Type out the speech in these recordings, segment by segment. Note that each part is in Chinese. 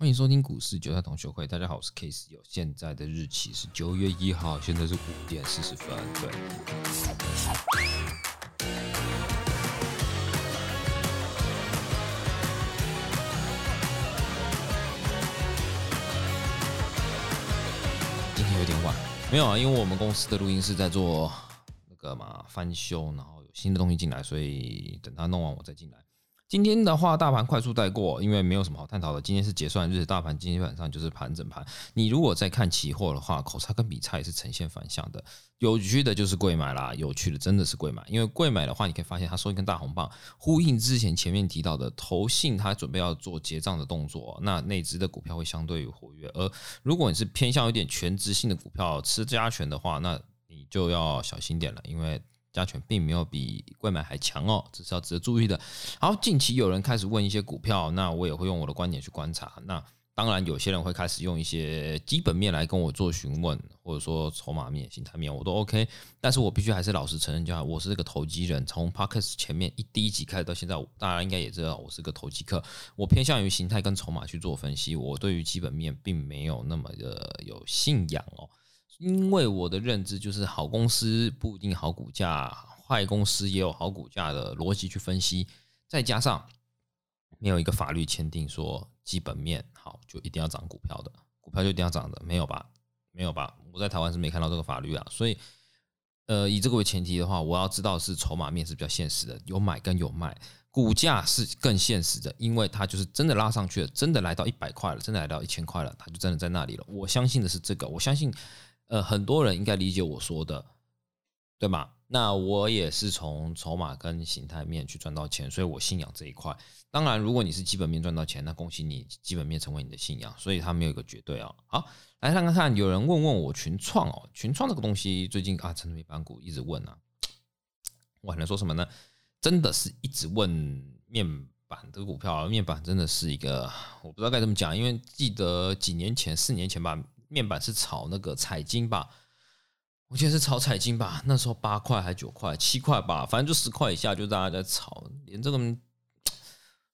欢迎收听股市韭菜同学会，大家好，我是 Case 有，现在的日期是九月一号，现在是五点四十分。对，今天有点晚，没有啊，因为我们公司的录音室在做那个嘛翻修，然后有新的东西进来，所以等他弄完我再进来。今天的话，大盘快速带过，因为没有什么好探讨的。今天是结算日，大盘基本上就是盘整盘。你如果在看期货的话，口差跟比差也是呈现反向的。有趣的就是贵买啦，有趣的真的是贵买，因为贵买的话，你可以发现它收一根大红棒，呼应之前前面提到的投信，它准备要做结账的动作，那内资的股票会相对活跃。而如果你是偏向有点全职性的股票，吃加权的话，那你就要小心点了，因为。加权并没有比贵买还强哦，这是要值得注意的。好，近期有人开始问一些股票，那我也会用我的观点去观察。那当然，有些人会开始用一些基本面来跟我做询问，或者说筹码面、形态面，我都 OK。但是我必须还是老实承认，叫我是个投机人。从 Parkes 前面一第一集开始到现在，大家应该也知道我是个投机客。我偏向于形态跟筹码去做分析，我对于基本面并没有那么的有信仰哦。因为我的认知就是好公司不一定好股价，坏公司也有好股价的逻辑去分析，再加上没有一个法律签订说基本面好就一定要涨股票的，股票就一定要涨的，没有吧？没有吧？我在台湾是没看到这个法律啊，所以呃以这个为前提的话，我要知道是筹码面是比较现实的，有买跟有卖，股价是更现实的，因为它就是真的拉上去了，真的来到一百块了，真的来到一千块了，它就真的在那里了。我相信的是这个，我相信。呃，很多人应该理解我说的，对吗？那我也是从筹码跟形态面去赚到钱，所以我信仰这一块。当然，如果你是基本面赚到钱，那恭喜你，基本面成为你的信仰。所以它没有一个绝对啊。好，来看看看，有人问问我群创哦，群创这个东西最近啊，成为板股一直问啊，我还能说什么呢？真的是一直问面板这个股票，面板真的是一个我不知道该怎么讲，因为记得几年前，四年前吧。面板是炒那个彩金吧，我记得是炒彩金吧，那时候八块还九块七块吧，反正就十块以下，就大家在炒，连这个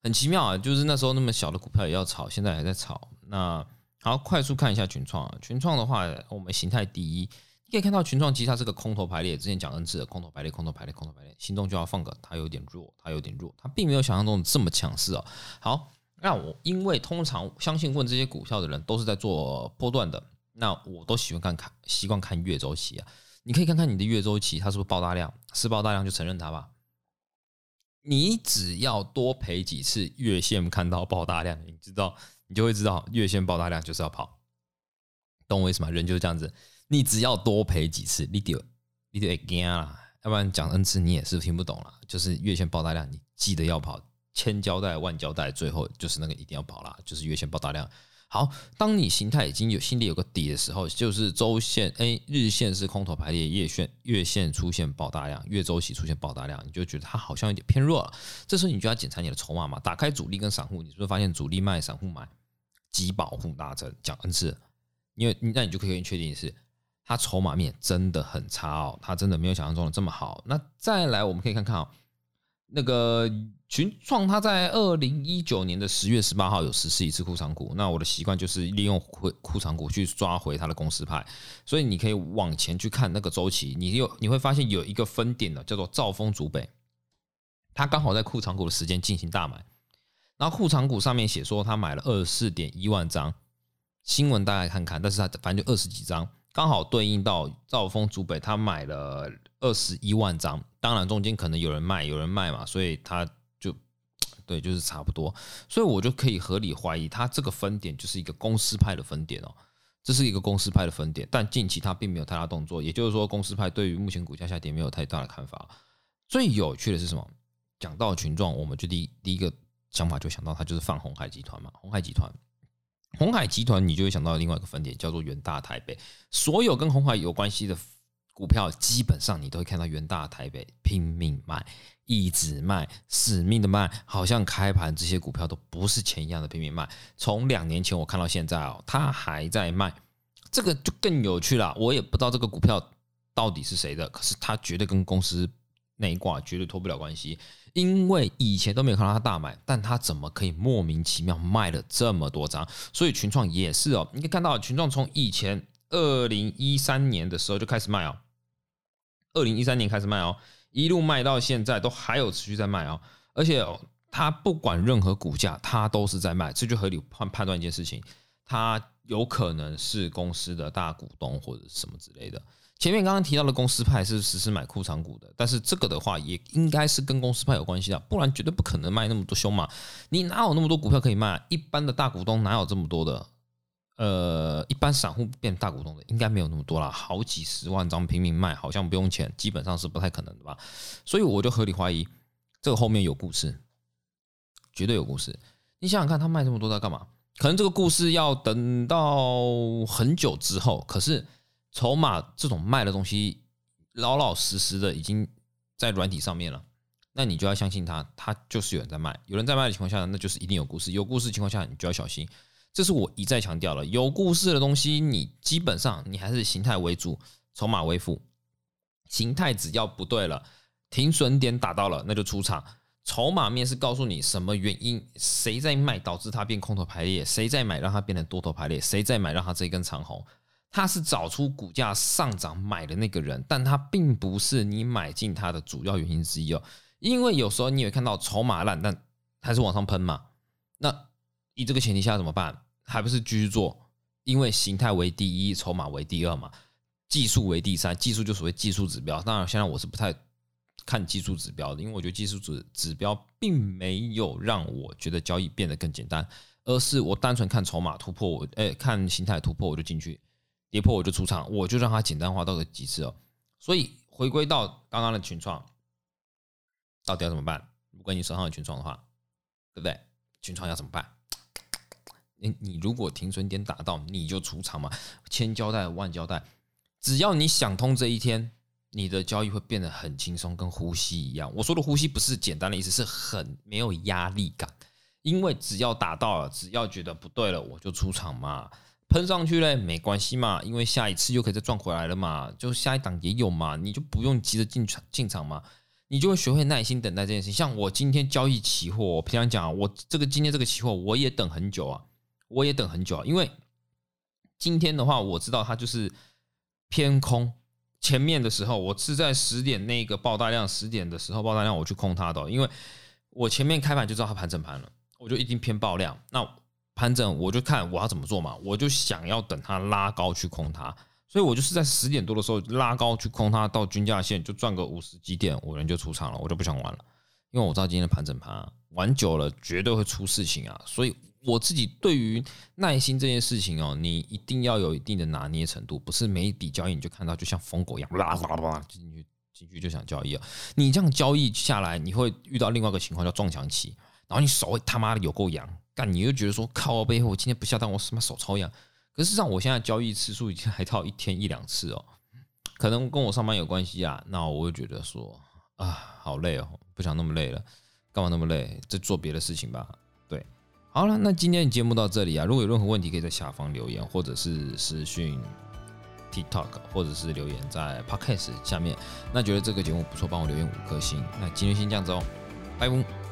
很奇妙啊，就是那时候那么小的股票也要炒，现在还在炒。那好，快速看一下群创啊，群创的话，我们形态第一，你可以看到群创其实它是个空头排列，之前讲 N 次的空头排列，空头排列，空头排列，心中就要放个它有点弱，它有点弱，它并没有想象中这么强势哦。好。那我因为通常相信问这些股票的人都是在做波段的，那我都喜欢看看习惯看月周期啊。你可以看看你的月周期，它是不是爆大量？是爆大量就承认它吧。你只要多赔几次月线看到爆大量，你知道你就会知道月线爆大量就是要跑。懂我意思吗？人就是这样子，你只要多赔几次，你就你就会惊啦。要不然讲 N 次你也是听不懂了。就是月线爆大量，你记得要跑。千交代万交代，最后就是那个一定要跑啦，就是月线爆大量。好，当你形态已经有心里有个底的时候，就是周线哎，日线是空头排列，月线月线出现爆大量，月周期出现爆大量，你就觉得它好像有点偏弱了。这时候你就要检查你的筹码嘛，打开主力跟散户，你是不是发现主力卖，散户买，极保护大增？讲 N 次，因为那你就可以确定是它筹码面真的很差哦，它真的没有想象中的这么好。那再来，我们可以看看啊。那个群创，它在二零一九年的十月十八号有实施一次库藏股。那我的习惯就是利用库库藏股去抓回它的公司派，所以你可以往前去看那个周期，你有你会发现有一个分点的叫做兆丰竹北，它刚好在库藏股的时间进行大买，然后库藏股上面写说他买了二十四点一万张，新闻大概看看，但是他反正就二十几张，刚好对应到兆丰竹北他买了。二十一万张，当然中间可能有人卖，有人卖嘛，所以他就对，就是差不多，所以我就可以合理怀疑，它这个分点就是一个公司派的分点哦，这是一个公司派的分点，但近期它并没有太大动作，也就是说，公司派对于目前股价下跌没有太大的看法。最有趣的是什么？讲到群众，我们就第一第一个想法就想到它就是放红海集团嘛，红海集团，红海集团，你就会想到另外一个分点叫做元大台北，所有跟红海有关系的。股票基本上你都会看到元大台北拼命卖，一直卖，死命的卖，好像开盘这些股票都不是钱一样的拼命卖。从两年前我看到现在哦，它还在卖，这个就更有趣了。我也不知道这个股票到底是谁的，可是它绝对跟公司那一挂绝对脱不了关系，因为以前都没有看到它大买，但它怎么可以莫名其妙卖了这么多张？所以群创也是哦，你可以看到群创从以前二零一三年的时候就开始卖哦，二零一三年开始卖哦，一路卖到现在都还有持续在卖哦，而且它不管任何股价，它都是在卖，这就合理判判断一件事情，它有可能是公司的大股东或者什么之类的。前面刚刚提到的公司派是实施买库藏股的，但是这个的话也应该是跟公司派有关系的，不然绝对不可能卖那么多凶嘛。你哪有那么多股票可以卖？一般的大股东哪有这么多的？呃，一般散户变大股东的应该没有那么多啦，好几十万张平民卖，好像不用钱，基本上是不太可能的吧。所以我就合理怀疑这个后面有故事，绝对有故事。你想想看，他卖这么多在干嘛？可能这个故事要等到很久之后，可是。筹码这种卖的东西，老老实实的已经在软体上面了，那你就要相信他，他就是有人在卖，有人在卖的情况下，那就是一定有故事，有故事情况下，你就要小心。这是我一再强调了，有故事的东西，你基本上你还是形态为主，筹码为辅。形态只要不对了，停损点打到了，那就出场。筹码面是告诉你什么原因，谁在卖导致它变空头排列，谁在买让它变成多头排列，谁在买让它这一根长红。他是找出股价上涨买的那个人，但他并不是你买进它的主要原因之一哦。因为有时候你会看到筹码烂，但还是往上喷嘛。那以这个前提下怎么办？还不是继续做？因为形态为第一，筹码为第二嘛，技术为第三。技术就所谓技术指标。当然，现在我是不太看技术指标的，因为我觉得技术指指标并没有让我觉得交易变得更简单，而是我单纯看筹码突破，我哎看形态突破我就进去。跌破我就出场，我就让它简单化到个极致哦。所以回归到刚刚的群创，到底要怎么办？如果你手上有群创的话，对不对？群创要怎么办？你你如果停损点打到，你就出场嘛，千交代万交代，只要你想通这一天，你的交易会变得很轻松，跟呼吸一样。我说的呼吸不是简单的意思，是很没有压力感，因为只要打到了，只要觉得不对了，我就出场嘛。喷上去嘞，没关系嘛，因为下一次又可以再赚回来了嘛，就下一档也有嘛，你就不用急着进场进场嘛，你就会学会耐心等待这件事情。像我今天交易期货，我平常讲，我这个今天这个期货我也等很久啊，我也等很久，因为今天的话我知道它就是偏空，前面的时候我是在十点那个爆大量，十点的时候爆大量我去空它的，因为我前面开盘就知道它盘整盘了，我就一定偏爆量，那。盘整我就看我要怎么做嘛，我就想要等它拉高去空它，所以我就是在十点多的时候拉高去空它，到均价线就赚个五十几点，我人就出场了，我就不想玩了，因为我知道今天的盘整盘玩久了绝对会出事情啊，所以我自己对于耐心这件事情哦，你一定要有一定的拿捏程度，不是每一笔交易你就看到就像疯狗一样啦啦啦进去进去就想交易啊，你这样交易下来，你会遇到另外一个情况叫撞墙期，然后你手会他妈的有够痒。干，你又觉得说靠我背后，我今天不下单，我什么手超痒。可是上我现在交易次数已经还到一天一两次哦，可能跟我上班有关系啊。那我会觉得说啊，好累哦，不想那么累了，干嘛那么累？再做别的事情吧。好了，那今天的节目到这里啊。如果有任何问题，可以在下方留言，或者是私讯 TikTok，或者是留言在 Podcast 下面。那觉得这个节目不错，帮我留言五颗星。那今天先这样子哦，拜拜。